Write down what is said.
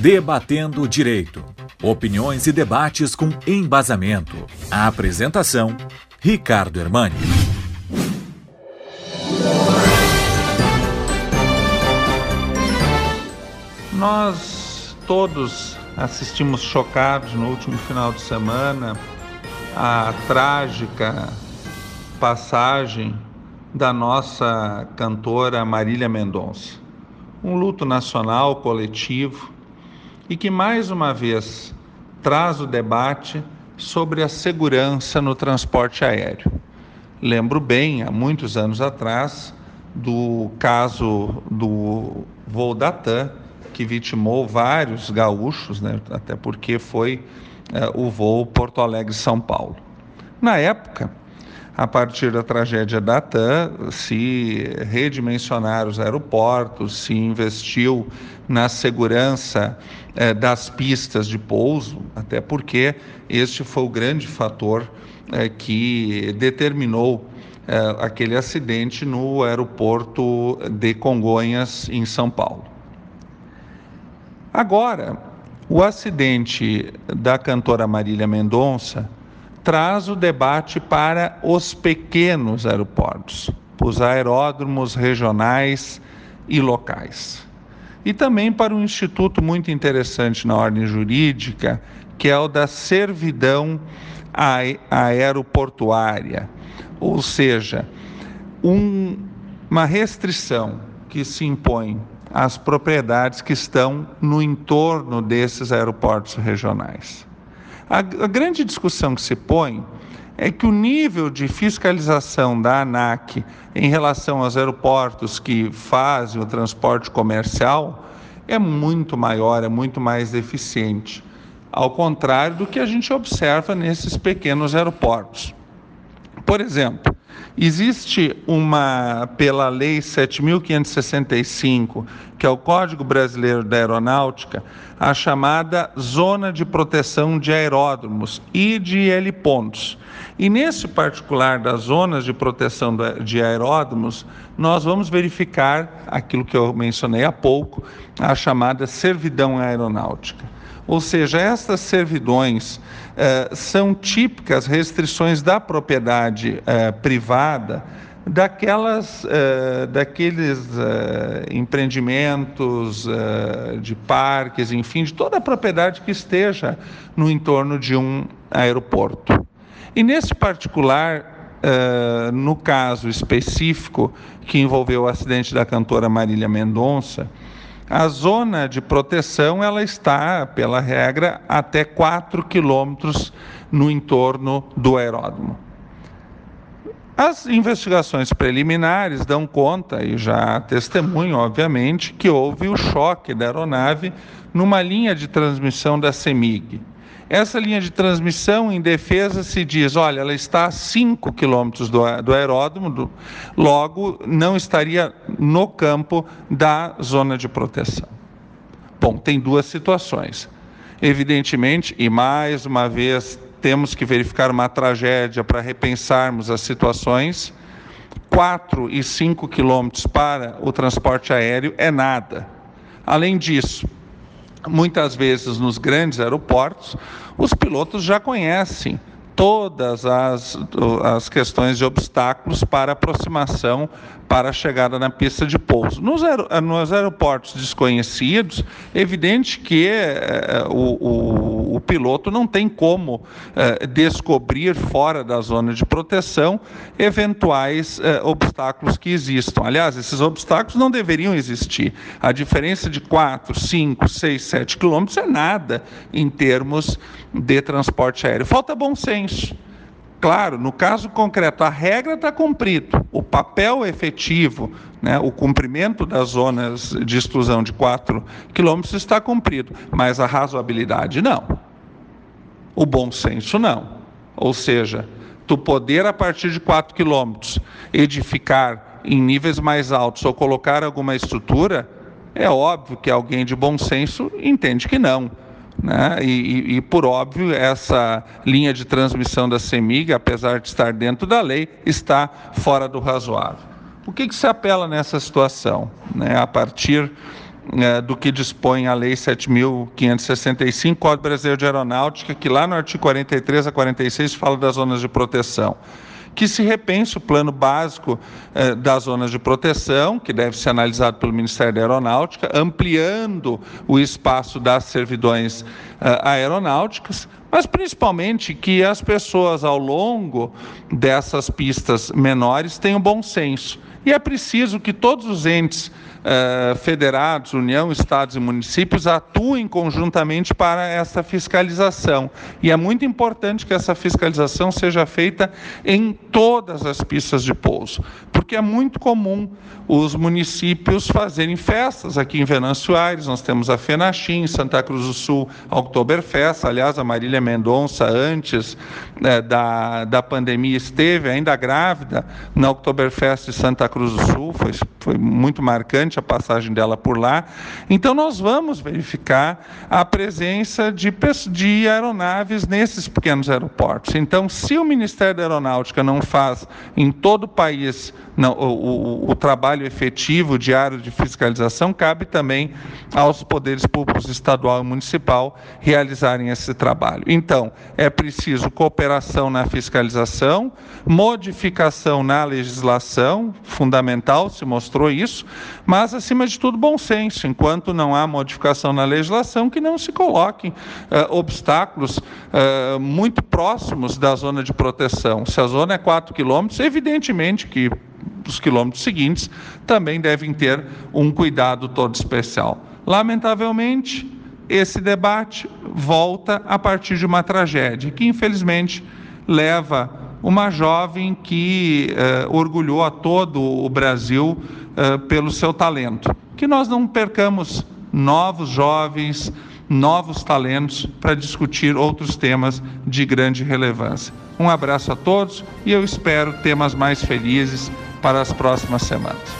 Debatendo Direito. Opiniões e debates com embasamento. A apresentação: Ricardo Hermani. Nós todos assistimos chocados no último final de semana à trágica passagem da nossa cantora Marília Mendonça. Um luto nacional coletivo e que mais uma vez traz o debate sobre a segurança no transporte aéreo. Lembro bem, há muitos anos atrás, do caso do voo da TAM, que vitimou vários gaúchos, né? até porque foi é, o voo Porto Alegre-São Paulo. Na época, a partir da tragédia da TAM, se redimensionaram os aeroportos, se investiu na segurança eh, das pistas de pouso, até porque este foi o grande fator eh, que determinou eh, aquele acidente no aeroporto de Congonhas, em São Paulo. Agora, o acidente da cantora Marília Mendonça traz o debate para os pequenos aeroportos, os aeródromos regionais e locais. E também para um instituto muito interessante na ordem jurídica, que é o da servidão aeroportuária, ou seja, um, uma restrição que se impõe às propriedades que estão no entorno desses aeroportos regionais. A, a grande discussão que se põe é que o nível de fiscalização da ANAC em relação aos aeroportos que fazem o transporte comercial é muito maior, é muito mais eficiente, ao contrário do que a gente observa nesses pequenos aeroportos. Por exemplo, existe uma, pela Lei 7.565, que é o Código Brasileiro da Aeronáutica, a chamada Zona de Proteção de Aeródromos e de helipontos. E nesse particular das zonas de proteção de aeródromos, nós vamos verificar aquilo que eu mencionei há pouco, a chamada servidão aeronáutica. Ou seja, estas servidões eh, são típicas restrições da propriedade eh, privada daquelas, eh, daqueles empreendimentos de parques, enfim, de toda a propriedade que esteja no entorno de um aeroporto. E nesse particular, no caso específico que envolveu o acidente da cantora Marília Mendonça, a zona de proteção ela está, pela regra, até 4 quilômetros no entorno do aeródromo. As investigações preliminares dão conta, e já testemunham, obviamente, que houve o choque da aeronave numa linha de transmissão da CEMIG. Essa linha de transmissão em defesa se diz, olha, ela está a 5 quilômetros do, do aeródromo, do, logo não estaria no campo da zona de proteção. Bom, tem duas situações. Evidentemente, e mais uma vez temos que verificar uma tragédia para repensarmos as situações. 4 e 5 quilômetros para o transporte aéreo é nada. Além disso, muitas vezes nos grandes aeroportos, os pilotos já conhecem todas as, as questões de obstáculos para aproximação para a chegada na pista de pouso. Nos, aer, nos aeroportos desconhecidos, é evidente que é, o, o, o, piloto não tem como descobrir fora da zona de proteção eventuais obstáculos que existam. Aliás, esses obstáculos não deveriam existir. A diferença de 4, 5, 6, 7 quilômetros é nada em termos de transporte aéreo. Falta bom senso. Claro, no caso concreto, a regra está cumprida, o papel efetivo, né, o cumprimento das zonas de exclusão de 4 quilômetros está cumprido, mas a razoabilidade não. O bom senso não. Ou seja, tu poder, a partir de 4 quilômetros, edificar em níveis mais altos ou colocar alguma estrutura, é óbvio que alguém de bom senso entende que não. Né? E, e, por óbvio, essa linha de transmissão da CEMIG, apesar de estar dentro da lei, está fora do razoável. O que, que se apela nessa situação? Né? A partir é, do que dispõe a Lei 7.565, Código Brasileiro de Aeronáutica, que lá no artigo 43 a 46 fala das zonas de proteção que se repense o plano básico eh, das zonas de proteção, que deve ser analisado pelo Ministério da Aeronáutica, ampliando o espaço das servidões eh, aeronáuticas, mas principalmente que as pessoas ao longo dessas pistas menores tenham bom senso. E é preciso que todos os entes uh, federados, União, Estados e municípios atuem conjuntamente para essa fiscalização. E é muito importante que essa fiscalização seja feita em todas as pistas de pouso, porque é muito comum os municípios fazerem festas aqui em Venâncio Aires, nós temos a FENACHIM, em Santa Cruz do Sul, a Oktoberfest, aliás, a Marília Mendonça, antes né, da, da pandemia, esteve ainda grávida na Oktoberfest de Santa Cruz do Sul, foi, foi muito marcante a passagem dela por lá. Então, nós vamos verificar a presença de, de aeronaves nesses pequenos aeroportos. Então, se o Ministério da Aeronáutica não faz em todo o país não, o, o, o, trabalho efetivo diário de fiscalização, cabe também aos poderes públicos estadual e municipal realizarem esse trabalho. Então, é preciso cooperação na fiscalização, modificação na legislação, fundamental, se mostrou isso, mas, acima de tudo, bom senso. Enquanto não há modificação na legislação, que não se coloquem uh, obstáculos uh, muito próximos da zona de proteção. Se a zona é 4 quilômetros, evidentemente que os quilômetros seguintes também devem ter um cuidado todo especial. Lamentavelmente, esse debate volta a partir de uma tragédia que, infelizmente, leva uma jovem que uh, orgulhou a todo o Brasil uh, pelo seu talento. Que nós não percamos novos jovens, novos talentos para discutir outros temas de grande relevância. Um abraço a todos e eu espero temas mais felizes para as próximas semanas.